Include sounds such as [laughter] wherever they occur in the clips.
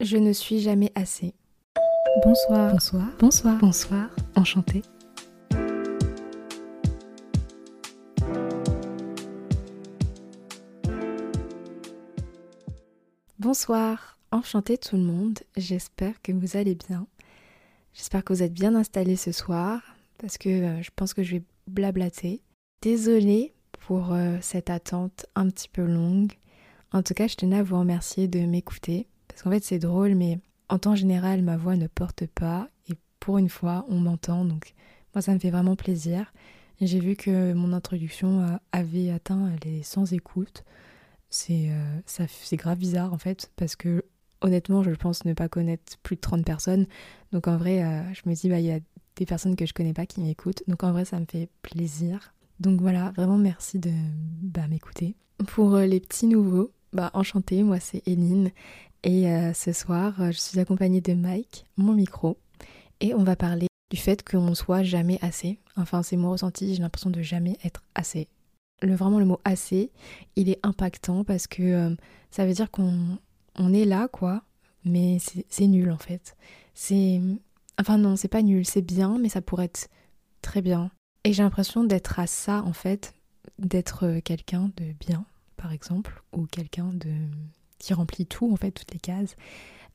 Je ne suis jamais assez. Bonsoir. Bonsoir. Bonsoir. Bonsoir. Enchantée. Bonsoir. Enchantée tout le monde. J'espère que vous allez bien. J'espère que vous êtes bien installés ce soir parce que euh, je pense que je vais blablater. Désolée pour euh, cette attente un petit peu longue. En tout cas, je tenais à vous remercier de m'écouter. Parce qu'en fait, c'est drôle, mais en temps général, ma voix ne porte pas. Et pour une fois, on m'entend. Donc, moi, ça me fait vraiment plaisir. J'ai vu que mon introduction euh, avait atteint les 100 écoutes. C'est euh, grave bizarre, en fait. Parce que, honnêtement, je pense ne pas connaître plus de 30 personnes. Donc, en vrai, euh, je me dis, bah, il y a des personnes que je connais pas qui m'écoutent. Donc, en vrai, ça me fait plaisir. Donc, voilà, vraiment merci de bah, m'écouter. Pour les petits nouveaux, bah, enchantée, moi c'est Eline et euh, ce soir euh, je suis accompagnée de Mike, mon micro, et on va parler du fait qu'on soit jamais assez. Enfin c'est mon ressenti, j'ai l'impression de jamais être assez. Vraiment le mot assez, il est impactant parce que euh, ça veut dire qu'on on est là quoi, mais c'est nul en fait. C'est... Enfin non, c'est pas nul, c'est bien, mais ça pourrait être très bien. Et j'ai l'impression d'être à ça en fait, d'être quelqu'un de bien par exemple, ou quelqu'un de qui remplit tout, en fait, toutes les cases.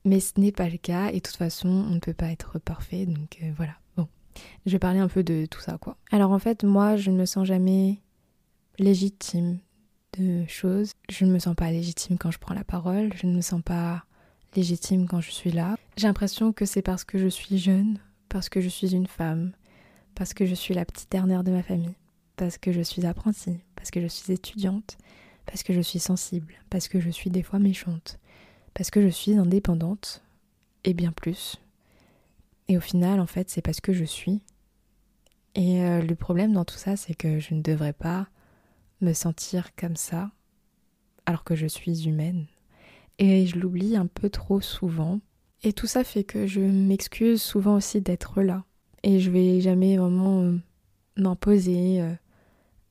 Mais ce n'est pas le cas, et de toute façon, on ne peut pas être parfait, donc euh, voilà. Bon, je vais parler un peu de tout ça, quoi. Alors en fait, moi, je ne me sens jamais légitime de choses. Je ne me sens pas légitime quand je prends la parole, je ne me sens pas légitime quand je suis là. J'ai l'impression que c'est parce que je suis jeune, parce que je suis une femme, parce que je suis la petite dernière de ma famille, parce que je suis apprentie, parce que je suis étudiante, parce que je suis sensible, parce que je suis des fois méchante, parce que je suis indépendante, et bien plus. Et au final, en fait, c'est parce que je suis. Et euh, le problème dans tout ça, c'est que je ne devrais pas me sentir comme ça, alors que je suis humaine. Et je l'oublie un peu trop souvent. Et tout ça fait que je m'excuse souvent aussi d'être là. Et je vais jamais vraiment euh, m'imposer, euh,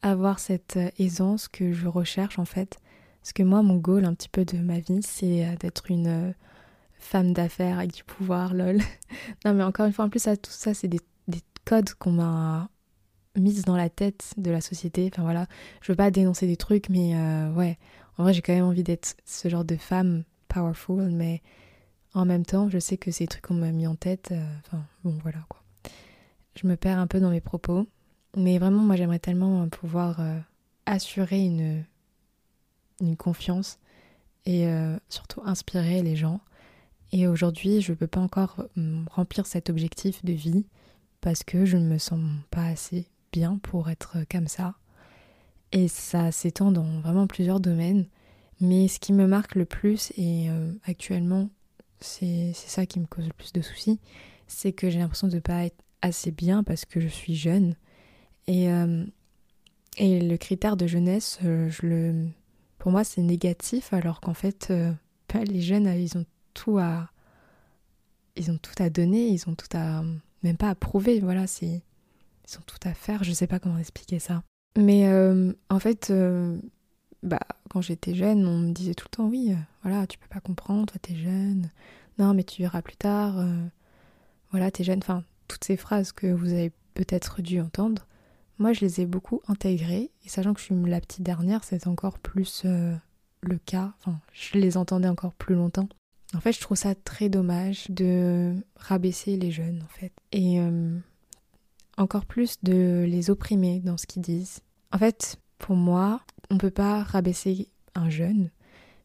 avoir cette euh, aisance que je recherche en fait. Parce que moi, mon goal un petit peu de ma vie, c'est euh, d'être une euh, femme d'affaires avec du pouvoir, lol. [laughs] non, mais encore une fois, en plus, tout ça, c'est des, codes qu'on m'a mis dans la tête de la société. Enfin voilà, je veux pas dénoncer des trucs, mais ouais, en vrai, j'ai quand même envie d'être ce genre de femme powerful, mais en même temps, je sais que des trucs qu'on m'a mis en tête. Enfin, bon, voilà quoi. Je me perds un peu dans mes propos. Mais vraiment, moi, j'aimerais tellement euh, pouvoir euh, assurer une, une confiance et euh, surtout inspirer les gens. Et aujourd'hui, je ne peux pas encore remplir cet objectif de vie parce que je ne me sens pas assez bien pour être comme ça. Et ça s'étend dans vraiment plusieurs domaines. Mais ce qui me marque le plus, et actuellement, c'est ça qui me cause le plus de soucis, c'est que j'ai l'impression de ne pas être assez bien parce que je suis jeune et, euh, et le critère de jeunesse, euh, pour moi, c'est négatif, alors qu'en fait, euh, bah, les jeunes, ils ont tout à, ils ont tout à donner, ils ont tout à, même pas à prouver, voilà, c'est, ils ont tout à faire. Je sais pas comment expliquer ça. Mais en fait, bah, quand j'étais jeune, on me disait tout le temps, oui, voilà, tu peux pas comprendre, toi t'es jeune. Non, mais tu verras plus tard. voilà, t'es jeune. Enfin, toutes ces phrases que vous avez peut-être dû entendre. Moi, je les ai beaucoup intégrées, et sachant que je suis la petite dernière, c'est encore plus euh, le cas. Enfin, je les entendais encore plus longtemps. En fait, je trouve ça très dommage de rabaisser les jeunes, en fait. Et euh, encore plus de les opprimer dans ce qu'ils disent. En fait, pour moi, on ne peut pas rabaisser un jeune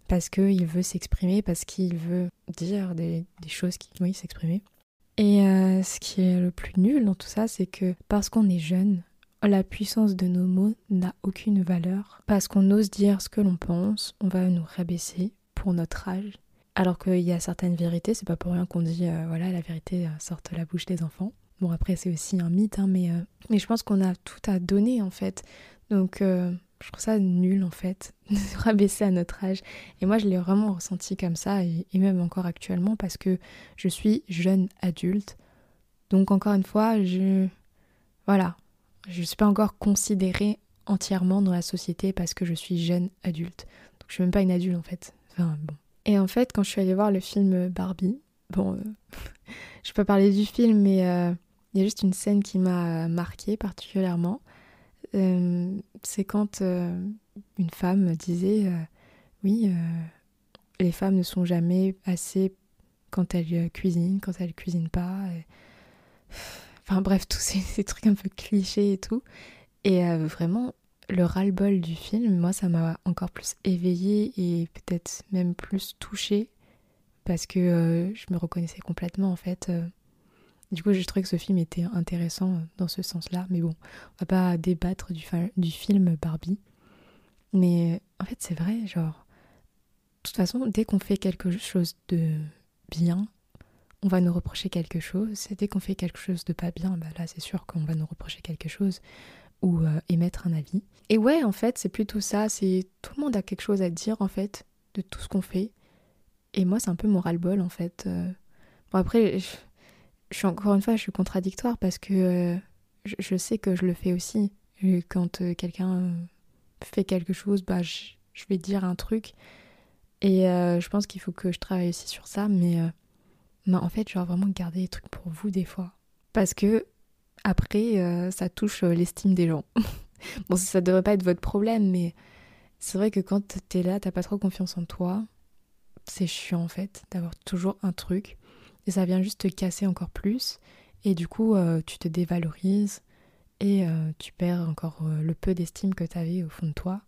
parce qu'il veut s'exprimer, parce qu'il veut dire des, choses qui oui s'exprimer. Et euh, ce qui est le plus nul dans tout ça, c'est que parce qu'on est jeune, la puissance de nos mots n'a aucune valeur. Parce qu'on ose dire ce que l'on pense, on va nous rabaisser pour notre âge. Alors qu'il y a certaines vérités, c'est pas pour rien qu'on dit euh, voilà la vérité euh, sort de la bouche des enfants. Bon après c'est aussi un mythe, hein, mais, euh, mais je pense qu'on a tout à donner en fait. Donc je trouve ça nul en fait, [laughs] de rabaisser à notre âge. Et moi je l'ai vraiment ressenti comme ça, et, même encore actuellement, parce que je suis jeune adulte. Donc encore une fois, je... Voilà, je ne suis pas encore considérée entièrement dans la société parce que je suis jeune adulte. Donc je suis même pas une adulte en fait. Enfin bon, Et en fait, quand je suis allée voir le film Barbie, bon, euh, [laughs] je peux parler du film, mais euh, il y a juste une scène qui m'a marquée particulièrement. Euh, c'est quand une femme disait Oui, les femmes ne sont jamais assez quand elles cuisinent, quand elles cuisinent pas. Enfin bref, tous ces, trucs un peu clichés et tout. Et vraiment, le ras-le-bol du film, moi, ça m'a encore plus éveillée et peut-être même plus touchée parce que euh, je me reconnaissais complètement en fait. Euh. Du coup, j'ai trouvé que ce film était intéressant euh, dans ce sens-là. Mais bon, on va pas débattre du, du film Barbie. Mais en fait, c'est vrai, genre, de toute façon, dès qu'on fait quelque chose de bien, on va nous reprocher quelque chose. Dès qu'on fait quelque chose de pas bien, bah là, c'est sûr qu'on va nous reprocher quelque chose ou euh, émettre un avis. Et ouais, en fait, c'est plutôt ça, c'est tout le monde a quelque chose à dire en fait de tout ce qu'on fait. Et moi, c'est un peu mon ras-le-bol en fait. Euh. Bon après, je, suis encore une fois, je suis contradictoire parce que euh, je, sais que je le fais aussi. quand quelqu'un fait quelque chose, bah je, vais dire un truc. Et je pense qu'il faut que je travaille aussi sur ça, mais bah, en fait, genre vraiment garder des trucs pour vous des fois. Parce que après, euh, ça touche euh, l'estime des gens. [laughs] bon, ça devrait pas être votre problème, mais c'est vrai que quand t'es là, t'as pas trop confiance en toi. C'est chiant en fait d'avoir toujours un truc et ça vient juste te casser encore plus. Et du coup, euh, tu te dévalorises et tu perds encore le peu d'estime que t'avais au fond de toi.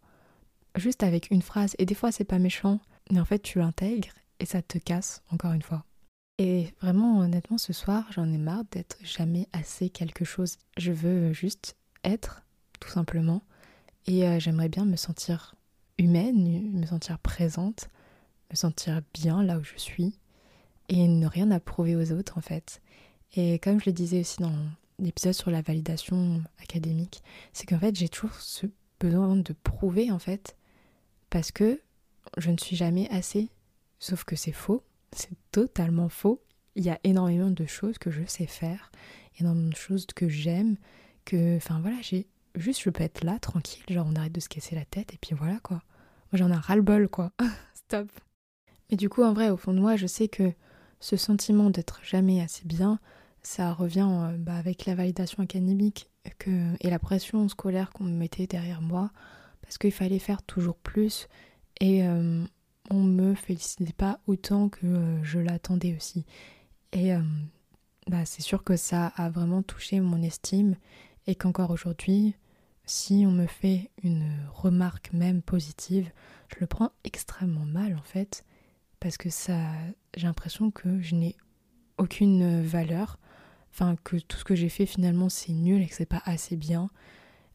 Juste avec une phrase. Et des fois, c'est pas méchant, mais en fait, tu l'intègres et ça te casse encore une fois. Et vraiment, honnêtement, ce soir, j'en ai marre d'être jamais assez quelque chose. Je veux juste être, tout simplement. Et euh, j'aimerais bien me sentir humaine, me sentir présente, me sentir bien là où je suis. Et ne rien approuver aux autres, en fait. Et comme je le disais aussi dans l'épisode sur la validation académique, c'est qu'en fait, j'ai toujours ce besoin de prouver, en fait, parce que je ne suis jamais assez. Sauf que c'est faux c'est totalement faux. Il y a énormément de choses que je sais faire, énormément de choses que j'aime, que, enfin voilà, j'ai juste je peux être là tranquille, genre on arrête de se casser la tête et puis voilà quoi. Moi j'en ai ras-le-bol quoi. [laughs] Stop. Mais du coup en vrai au fond de moi je sais que ce sentiment d'être jamais assez bien, ça revient euh, bah, avec la validation académique que, et la pression scolaire qu'on me mettait derrière moi parce qu'il fallait faire toujours plus et euh, on me félicitait pas autant que euh, je l'attendais aussi. Et euh, bah, c'est sûr que ça a vraiment touché mon estime et qu'encore aujourd'hui, si on me fait une remarque même positive, je le prends extrêmement mal en fait parce que ça j'ai l'impression que je n'ai aucune valeur, enfin que tout ce que j'ai fait finalement c'est nul et que c'est pas assez bien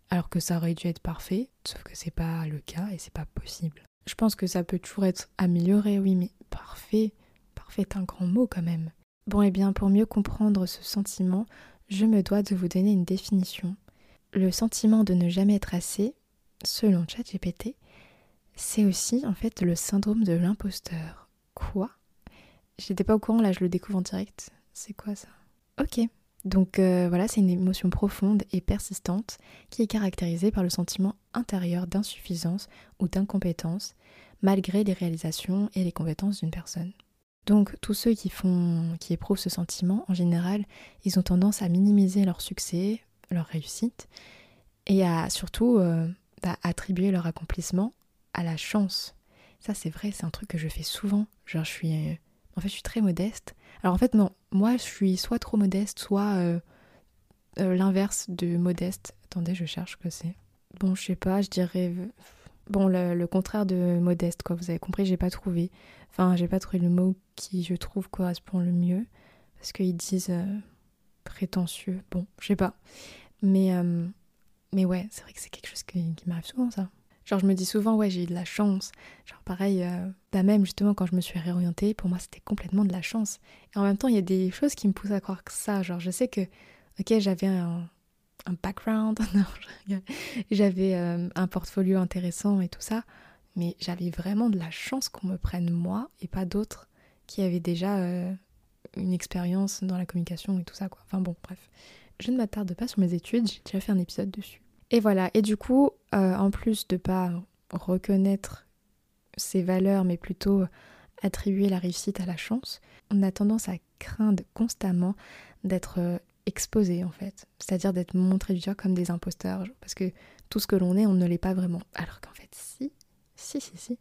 alors que ça aurait dû être parfait, sauf que c'est pas le cas et c'est pas possible. Je pense que ça peut toujours être amélioré, oui, mais parfait, parfait est un grand mot quand même. Bon, et eh bien, pour mieux comprendre ce sentiment, je me dois de vous donner une définition. Le sentiment de ne jamais être assez, selon ChatGPT, c'est aussi en fait le syndrome de l'imposteur. Quoi? J'étais pas au courant, là je le découvre en direct. C'est quoi ça? Ok, donc euh, voilà, c'est une émotion profonde et persistante qui est caractérisée par le sentiment intérieur d'insuffisance ou d'incompétence malgré les réalisations et les compétences d'une personne. Donc tous ceux qui font qui éprouvent ce sentiment en général, ils ont tendance à minimiser leur succès, leur réussite et à surtout euh, bah, attribuer leur accomplissement à la chance. Ça c'est vrai, c'est un truc que je fais souvent. Genre je suis en fait, je suis très modeste. Alors en fait, non, moi, je suis soit trop modeste, soit euh, euh, l'inverse de modeste. Attendez, je cherche que c'est. Bon, je sais pas, je dirais. Bon, le, contraire de modeste, quoi. Vous avez compris, j'ai pas trouvé. Enfin, j'ai pas trouvé le mot qui, je trouve, correspond le mieux. Parce qu'ils disent euh, prétentieux. Bon, je sais pas. Mais, mais ouais, c'est vrai que c'est quelque chose qui m'arrive souvent, ça. Genre, je me dis souvent, ouais, j'ai eu de la chance. Genre, pareil, euh, bah même justement, quand je me suis réorientée, pour moi, c'était complètement de la chance. Et en même temps, il y a des choses qui me poussent à croire que ça. Genre, je sais que, ok, j'avais un, un background, [laughs] j'avais euh, un portfolio intéressant et tout ça, mais j'avais vraiment de la chance qu'on me prenne moi et pas d'autres qui avaient déjà euh, une expérience dans la communication et tout ça, quoi. Enfin bon, bref. Je ne m'attarde pas sur mes études, j'ai déjà fait un épisode dessus. Et voilà, et du coup, euh, en plus de pas reconnaître ses valeurs, mais plutôt attribuer la réussite à la chance, on a tendance à craindre constamment d'être euh, exposé en fait, c'est-à-dire d'être montré du doigt comme des imposteurs, parce que tout ce que l'on est, on ne l'est pas vraiment. Alors qu'en fait, si, si, si, si.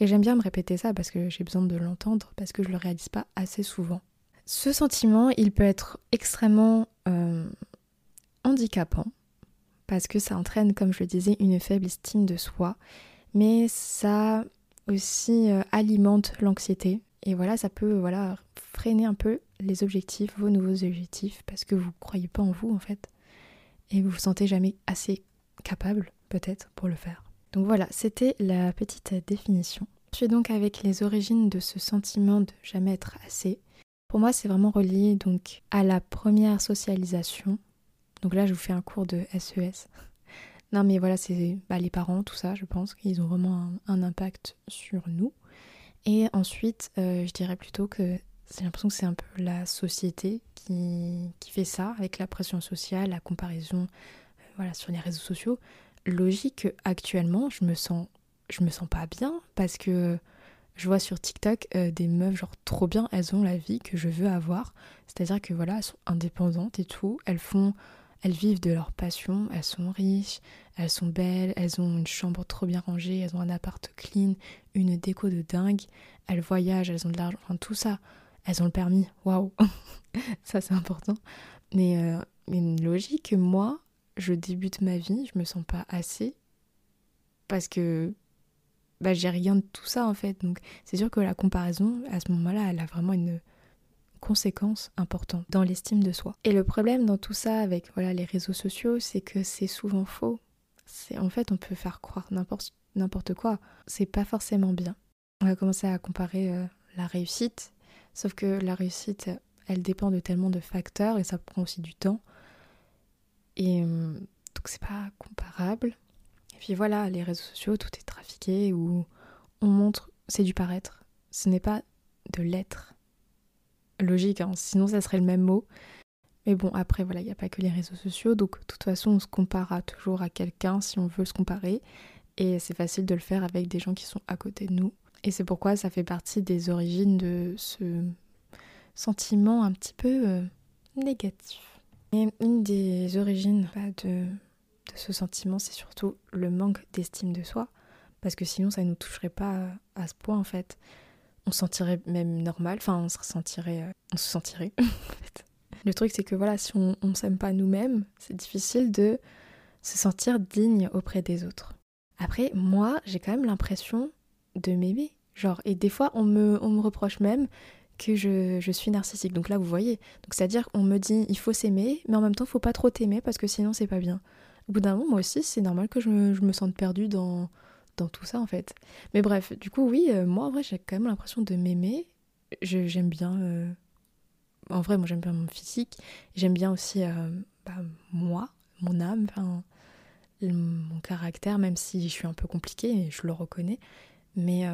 Et j'aime bien me répéter ça parce que j'ai besoin de l'entendre, parce que je le réalise pas assez souvent. Ce sentiment, il peut être extrêmement euh, handicapant, parce que ça entraîne, comme je le disais, une faible estime de soi, mais ça aussi euh, alimente l'anxiété. Et voilà, ça peut voilà, freiner un peu les objectifs, vos nouveaux objectifs, parce que vous ne croyez pas en vous en fait. Et vous vous sentez jamais assez capable, peut-être, pour le faire. Donc voilà, c'était la petite définition. Je suis donc avec les origines de ce sentiment de jamais être assez. Pour moi, c'est vraiment relié donc à la première socialisation. Donc là, je vous fais un cours de SES. E [laughs] non, mais voilà, c'est bah, les parents, tout ça, je pense qu'ils ont vraiment un, impact sur nous. Et ensuite, euh, je dirais plutôt que j'ai l'impression que c'est un peu la société qui, qui, fait ça, avec la pression sociale, la comparaison euh, voilà, sur les réseaux sociaux. Logique actuellement, je me sens, je me sens pas bien parce que je vois sur TikTok euh, des meufs genre trop bien, elles ont la vie que je veux avoir. C'est-à-dire que voilà, elles sont indépendantes et tout, elles font elles vivent de leur passion, elles sont riches, elles sont belles, elles ont une chambre trop bien rangée, elles ont un appart clean, une déco de dingue, elles voyagent, elles ont de l'argent, enfin tout ça. Elles ont le permis, waouh [laughs] Ça c'est important. Mais, euh, une logique, moi, je débute ma vie, je me sens pas assez parce que bah, j'ai rien de tout ça en fait. Donc c'est sûr que la comparaison, à ce moment-là, elle a vraiment une conséquence importante dans l'estime de soi. Et le problème dans tout ça avec voilà les réseaux sociaux, c'est que c'est souvent faux. C'est en fait on peut faire croire n'importe n'importe quoi. C'est pas forcément bien. On va commencer à comparer euh, la réussite, sauf que la réussite, elle dépend de tellement de facteurs et ça prend aussi du temps. Et euh, donc c'est pas comparable. Et puis voilà, les réseaux sociaux, tout est trafiqué où on montre, c'est du paraître. Ce n'est pas de l'être. Logique, hein, sinon ça serait le même mot. Mais bon, après, voilà, il n'y a pas que les réseaux sociaux, donc de toute façon, on se compare toujours à quelqu'un si on veut se comparer. Et c'est facile de le faire avec des gens qui sont à côté de nous. Et c'est pourquoi ça fait partie des origines de ce sentiment un petit peu euh, négatif. Et une des origines bah, de, ce sentiment, c'est surtout le manque d'estime de soi. Parce que sinon, ça ne nous toucherait pas à ce point, en fait. On se sentirait même normal, enfin, on se sentirait. Euh, on se sentirait. [laughs] Le truc, c'est que voilà, si on ne s'aime pas nous-mêmes, c'est difficile de se sentir digne auprès des autres. Après, moi, j'ai quand même l'impression de m'aimer. Genre, et des fois, on me, on me reproche même que je, je, suis narcissique. Donc là, vous voyez. Donc c'est-à-dire qu'on me dit il faut s'aimer, mais en même temps, faut pas trop t'aimer parce que sinon, c'est pas bien. Au bout d'un moment, moi aussi, c'est normal que je je me, sente perdue dans, dans tout ça, en fait. Mais bref, du coup, oui, euh, moi, en vrai, j'ai quand même l'impression de m'aimer. J'aime bien. Euh, en vrai, moi, j'aime bien mon physique. J'aime bien aussi euh, bah, moi, mon âme, mon caractère, même si je suis un peu compliquée, je le reconnais. Mais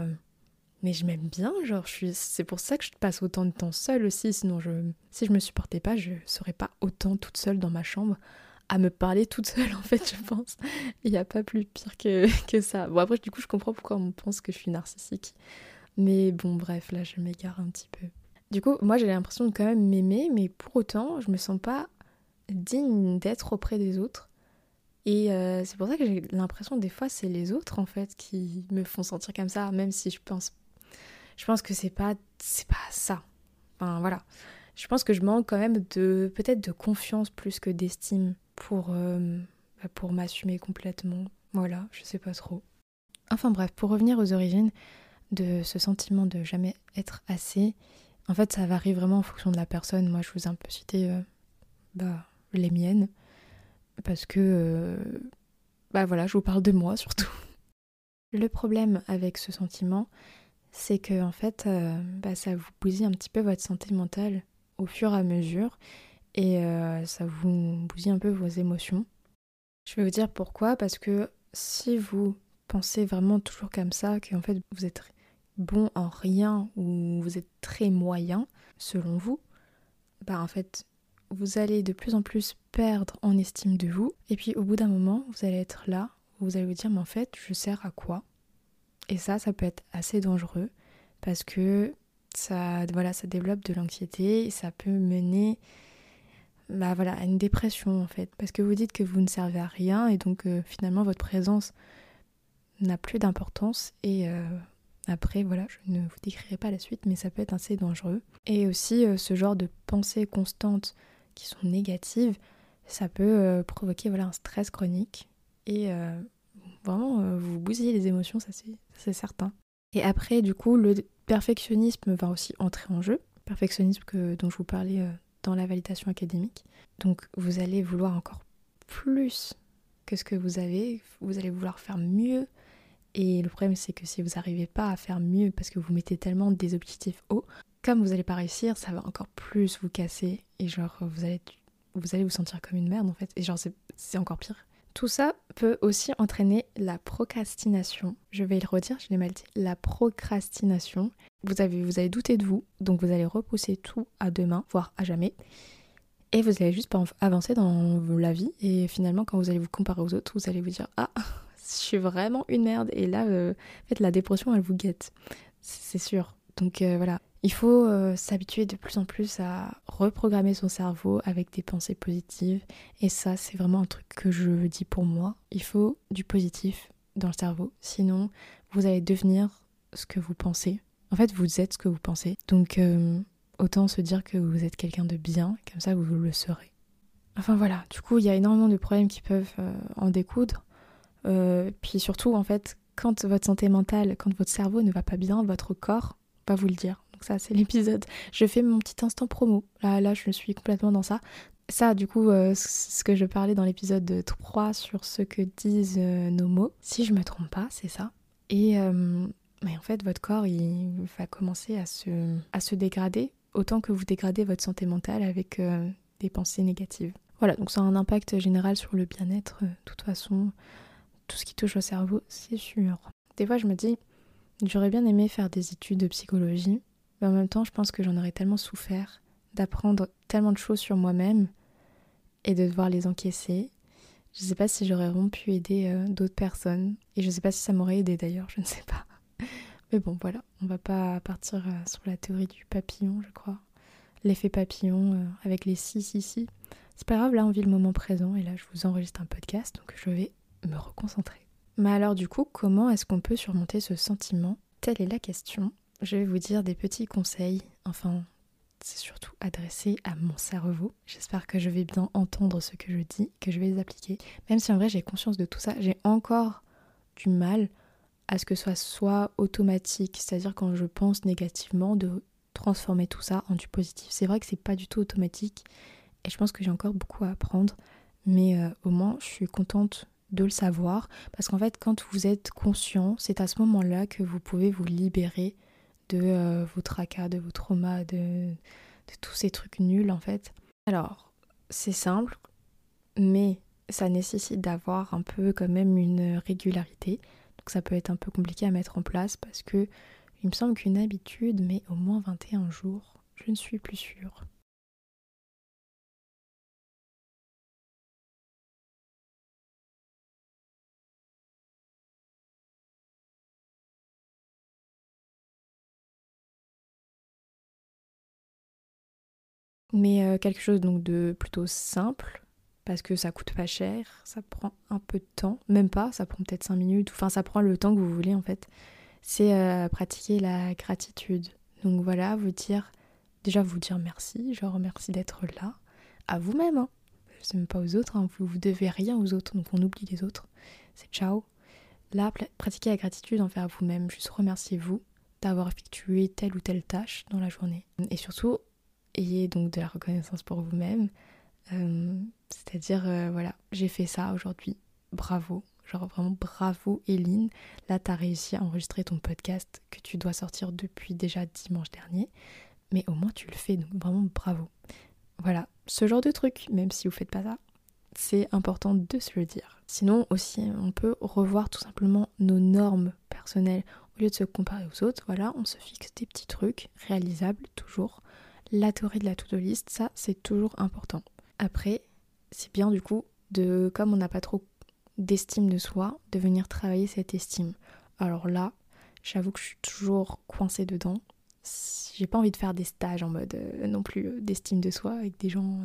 mais je m'aime bien, genre suis c'est pour ça que je passe autant de temps seule aussi, sinon je si je me supportais pas, je serais pas autant toute seule dans ma chambre à me parler toute seule en fait, je pense. Il n'y a pas plus pire que, que ça. Bon après du coup, je comprends pourquoi on pense que je suis narcissique. Mais bon bref, là je m'égare un petit peu. Du coup, moi j'ai l'impression de quand même m'aimer, mais pour autant, je me sens pas digne d'être auprès des autres. Et euh, c'est pour ça que j'ai l'impression des fois c'est les autres en fait qui me font sentir comme ça, même si je pense je pense que c'est pas c'est pas ça. Enfin voilà. Je pense que je manque quand même de peut-être de confiance plus que d'estime pour euh, bah, pour m'assumer complètement. Voilà, je sais pas trop. Enfin bref, pour revenir aux origines de ce sentiment de jamais être assez, en fait ça varie vraiment en fonction de la personne. Moi je vous ai un peu cité euh, bah, les miennes parce que euh, bah voilà, je vous parle de moi surtout. Le problème avec ce sentiment, c'est que en fait, bah, ça vous bousille un petit peu votre santé mentale au fur et à mesure et euh, ça vous bousille un peu vos émotions. Je vais vous dire pourquoi, parce que si vous pensez vraiment toujours comme ça, qu'en fait vous êtes bon en rien ou vous êtes très moyen, selon vous, bah en fait vous allez de plus en plus perdre en estime de vous et puis au bout d'un moment vous allez être là, vous allez vous dire mais en fait je sers à quoi? Et ça, ça peut être assez dangereux parce que ça, voilà, ça développe de l'anxiété ça peut mener bah voilà, à une dépression en fait. Parce que vous dites que vous ne servez à rien et donc euh, finalement votre présence n'a plus d'importance et euh, après voilà, je ne vous décrirai pas la suite mais ça peut être assez dangereux. Et aussi euh, ce genre de pensées constantes qui sont négatives, ça peut provoquer voilà, un stress chronique et vraiment vous bousiller les émotions, ça c'est certain. Et après du coup le perfectionnisme va aussi entrer en jeu. Perfectionnisme que, dont je vous parlais dans la validation académique. Donc vous allez vouloir encore plus que ce que vous avez, vous allez vouloir faire mieux. Et le problème c'est que si vous n'arrivez pas à faire mieux parce que vous mettez tellement des objectifs hauts, comme vous n'allez pas réussir, ça va encore plus vous casser et genre vous allez, vous allez vous sentir comme une merde en fait. Et genre c'est encore pire. Tout ça peut aussi entraîner la procrastination. Je vais le redire, je l'ai mal dit. La procrastination. Vous avez, vous avez douté de vous, donc vous allez repousser tout à demain, voire à jamais. Et vous allez juste pas avancer dans la vie. Et finalement, quand vous allez vous comparer aux autres, vous allez vous dire Ah, [laughs] je suis vraiment une merde. Et là, euh, en fait, la dépression, elle vous guette. C'est sûr. Donc euh, voilà, il faut euh, s'habituer de plus en plus à reprogrammer son cerveau avec des pensées positives. Et ça, c'est vraiment un truc que je dis pour moi. Il faut du positif dans le cerveau. Sinon, vous allez devenir ce que vous pensez. En fait, vous êtes ce que vous pensez. Donc, euh, autant se dire que vous êtes quelqu'un de bien, comme ça, vous le serez. Enfin voilà, du coup, il y a énormément de problèmes qui peuvent euh, en découdre. puis surtout, en fait, quand votre santé mentale, quand votre cerveau ne va pas bien, votre corps va vous le dire ça, c'est [laughs] l'épisode. Je fais mon petit instant promo. Là, là, je suis complètement dans ça. Ça, du coup, euh, ce que je parlais dans l'épisode 3 sur ce que disent euh, nos mots, si je me trompe pas, c'est ça. Et euh, mais en fait, votre corps, il va commencer à se, à se dégrader autant que vous dégradez votre santé mentale avec des pensées négatives. Voilà, donc ça a un impact général sur le bien-être, de toute façon, tout ce qui touche au cerveau, c'est sûr. Des fois, je me dis, j'aurais bien aimé faire des études de psychologie, mais en même temps, je pense que j'en aurais tellement souffert d'apprendre tellement de choses sur moi-même et de devoir les encaisser. Je ne sais pas si j'aurais vraiment pu aider euh, d'autres personnes. Et je ne sais pas si ça m'aurait aidé d'ailleurs, je ne sais pas. [laughs] Mais bon, voilà, on va pas partir euh, sur la théorie du papillon, je crois. L'effet papillon euh, avec les si, si, si. C'est pas grave, là on vit le moment présent et là je vous enregistre un podcast, donc je vais me reconcentrer. Mais alors du coup, comment est-ce qu'on peut surmonter ce sentiment? Telle est la question je vais vous dire des petits conseils, enfin c'est surtout adressé à mon cerveau. J'espère que je vais bien entendre ce que je dis, que je vais les appliquer. Même si en vrai j'ai conscience de tout ça, j'ai encore du mal à ce que ce soit soit automatique, c'est-à-dire quand je pense négativement, de transformer tout ça en du positif. C'est vrai que c'est pas du tout automatique et je pense que j'ai encore beaucoup à apprendre, mais euh, au moins je suis contente de le savoir parce qu'en fait quand vous êtes conscient, c'est à ce moment-là que vous pouvez vous libérer de euh, vos tracas, de vos traumas, de, tous ces trucs nuls en fait. Alors, c'est simple, mais ça nécessite d'avoir un peu quand même une régularité. Donc ça peut être un peu compliqué à mettre en place parce que il me semble qu'une habitude met au moins 21 jours. Je ne suis plus sûre. Mais euh, quelque chose donc de plutôt simple, parce que ça coûte pas cher, ça prend un peu de temps, même pas, ça prend peut-être 5 minutes, enfin ça prend le temps que vous voulez en fait. C'est euh, pratiquer la gratitude. Donc voilà, vous dire, déjà vous dire merci, genre merci d'être là, à vous-même, hein. C'est même pas aux autres, hein. vous, vous devez rien aux autres, donc on oublie les autres. C'est ciao. Là, pratiquer la gratitude envers vous-même, juste remerciez-vous d'avoir effectué telle ou telle tâche dans la journée. Et surtout, ayez donc de la reconnaissance pour vous-même. Euh, c'est-à-dire, euh, voilà, j'ai fait ça aujourd'hui, bravo. Genre vraiment bravo Eline, là t'as réussi à enregistrer ton podcast que tu dois sortir depuis déjà dimanche dernier, mais au moins tu le fais, donc vraiment bravo. Voilà, ce genre de truc, même si vous faites pas ça, c'est important de se le dire. Sinon aussi, on peut revoir tout simplement nos normes personnelles. Au lieu de se comparer aux autres, voilà, on se fixe des petits trucs réalisables toujours la théorie de la to-do list, ça c'est toujours important. Après, c'est bien du coup de, comme on n'a pas trop d'estime de soi, de venir travailler cette estime. Alors là, j'avoue que je suis toujours coincée dedans. J'ai pas envie de faire des stages en mode non plus d'estime de soi avec des gens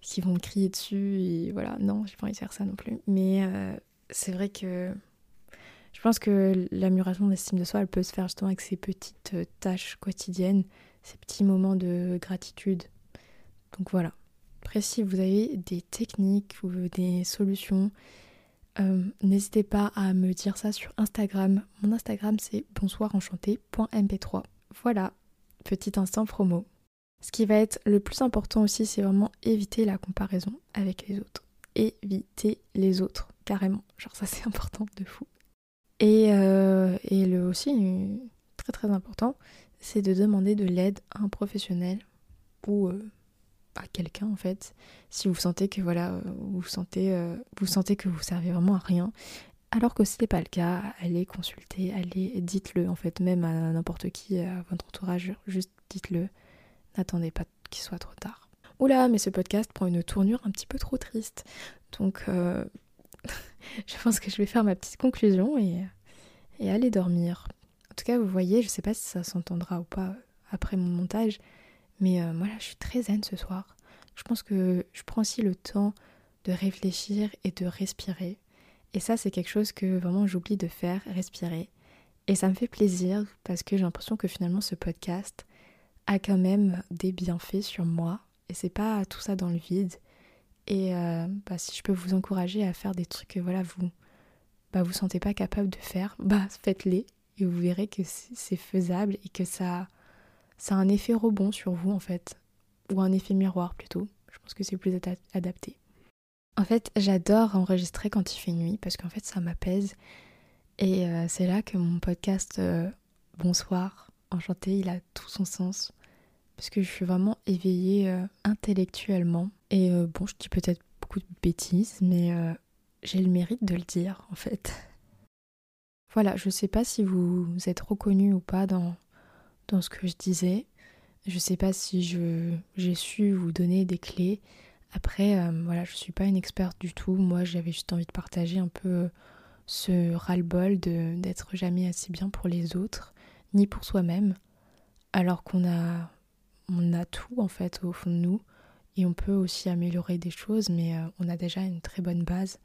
qui vont me crier dessus et voilà, non, j'ai pas envie de faire ça non plus. Mais c'est vrai que je pense que l'amélioration de l'estime de soi, elle peut se faire justement avec ces petites euh, tâches quotidiennes, ces petits moments de gratitude. Donc voilà. Après, si vous avez des techniques ou des solutions, euh, n'hésitez pas à me dire ça sur Instagram. Mon Instagram, c'est bonsoirenchanté.mp3. Voilà, petit instant promo. Ce qui va être le plus important aussi, c'est vraiment éviter la comparaison avec les autres. Éviter les autres, carrément. Genre ça c'est [laughs] important de fou. Et, euh, et le aussi, très très important, c'est de demander de l'aide à un professionnel ou euh, à quelqu'un en fait, si vous sentez que voilà, vous sentez, euh, vous sentez que vous servez vraiment à rien. Alors que ce n'est pas le cas, allez consulter, allez, dites-le en fait, même à n'importe qui, à votre entourage, juste dites-le. N'attendez pas qu'il soit trop tard. Oula, mais ce podcast prend une tournure un petit peu trop triste. Donc, [laughs] je pense que je vais faire ma petite conclusion et, et aller dormir. En tout cas, vous voyez, je sais pas si ça s'entendra ou pas après mon montage, mais euh, moi là, je suis très zen ce soir. Je pense que je prends aussi le temps de réfléchir et de respirer. Et ça, c'est quelque chose que vraiment j'oublie de faire, respirer. Et ça me fait plaisir parce que j'ai l'impression que finalement ce podcast a quand même des bienfaits sur moi. Et c'est pas tout ça dans le vide. Et euh, bah, si je peux vous encourager à faire des trucs que voilà, vous bah, vous sentez pas capable de faire, [laughs] bah faites-les et vous verrez que c'est faisable et que ça, ça a un effet rebond sur vous en fait, ou un effet miroir plutôt. Je pense que c'est plus adapté. En fait, j'adore enregistrer quand il fait nuit parce qu'en fait ça m'apaise et euh, c'est là que mon podcast euh, Bonsoir, enchanté, il a tout son sens parce que je suis vraiment éveillée intellectuellement et euh, bon, je dis peut-être beaucoup de bêtises, mais euh, j'ai le mérite de le dire en fait. [laughs] Voilà, je sais pas si vous êtes reconnu ou pas dans, dans ce que je disais. Je sais pas si je, j'ai su vous donner des clés. Après, euh, voilà, je suis pas une experte du tout. Moi, j'avais juste envie de partager un peu ce ras-le-bol d'être jamais assez bien pour les autres, ni pour soi-même, alors qu'on a, on a tout en fait au fond de nous. Et on peut aussi améliorer des choses, mais euh, on a déjà une très bonne base,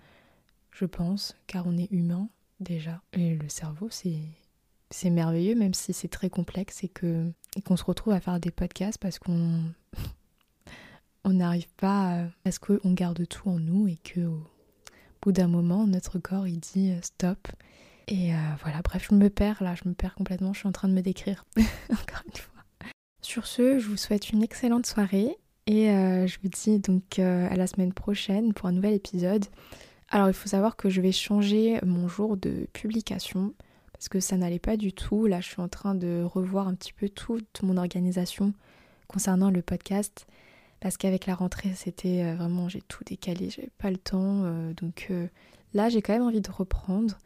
je pense, car on est humain déjà. Et le cerveau, c'est merveilleux, même si c'est très complexe et que qu'on se retrouve à faire des podcasts parce qu'on [laughs] on n'arrive pas à, ce qu'on garde tout en nous et que au bout d'un moment, notre corps il dit euh, stop. Et euh, voilà, bref, je me perds là, je me perds complètement, je suis en train de me décrire [laughs] encore une fois. Sur ce, je vous souhaite une excellente soirée et euh, je vous dis donc euh, à la semaine prochaine pour un nouvel épisode. Alors il faut savoir que je vais changer mon jour de publication parce que ça n'allait pas du tout. Là je suis en train de revoir un petit peu toute mon organisation concernant le podcast parce qu'avec la rentrée c'était euh, vraiment j'ai tout décalé, j'avais pas le temps. donc là j'ai quand même envie de reprendre.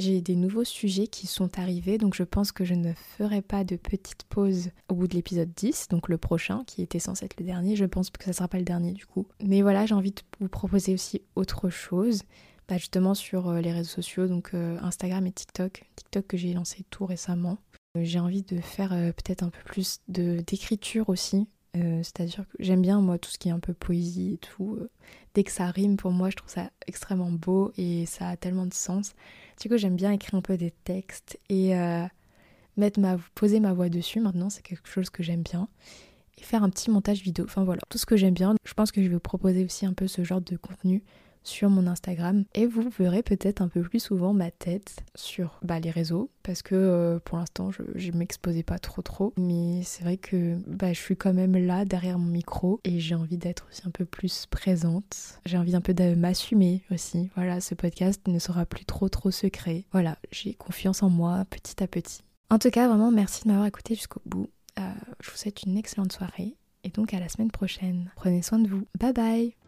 J'ai des nouveaux sujets qui sont arrivés, donc je pense que je ne ferai pas de petite pause au bout de l'épisode 10, donc le prochain, qui était censé être le dernier. Je pense que ça sera pas le dernier du coup. Mais voilà, j'ai envie de vous proposer aussi autre chose. Bah, justement sur euh, les réseaux sociaux, donc euh, Instagram et TikTok. TikTok que j'ai lancé tout récemment. Euh, j'ai envie de faire peut-être un peu plus d'écriture aussi. C'est-à-dire que j'aime bien moi tout ce qui est un peu poésie et tout. Dès que ça rime pour moi, je trouve ça extrêmement beau et ça a tellement de sens. Du coup, j'aime bien écrire un peu des textes et euh, mettre ma, poser ma voix dessus. Maintenant, c'est quelque chose que j'aime bien. Et faire un petit montage vidéo. Enfin voilà, tout ce que j'aime bien. Je pense que je vais vous proposer aussi un peu ce genre de contenu sur mon Instagram. Et vous verrez peut-être un peu plus souvent ma tête sur bah, les réseaux. Parce que euh, pour l'instant je, je m'exposais pas trop trop. Mais c'est vrai que bah, je suis quand même là derrière mon micro. Et j'ai envie d'être aussi un peu plus présente. J'ai envie un peu de m'assumer aussi. Voilà ce podcast ne sera plus trop trop secret. Voilà j'ai confiance en moi petit à petit. En tout cas vraiment merci de m'avoir écouté jusqu'au bout. Euh, je vous souhaite une excellente soirée. Et donc à la semaine prochaine. Prenez soin de vous. Bye bye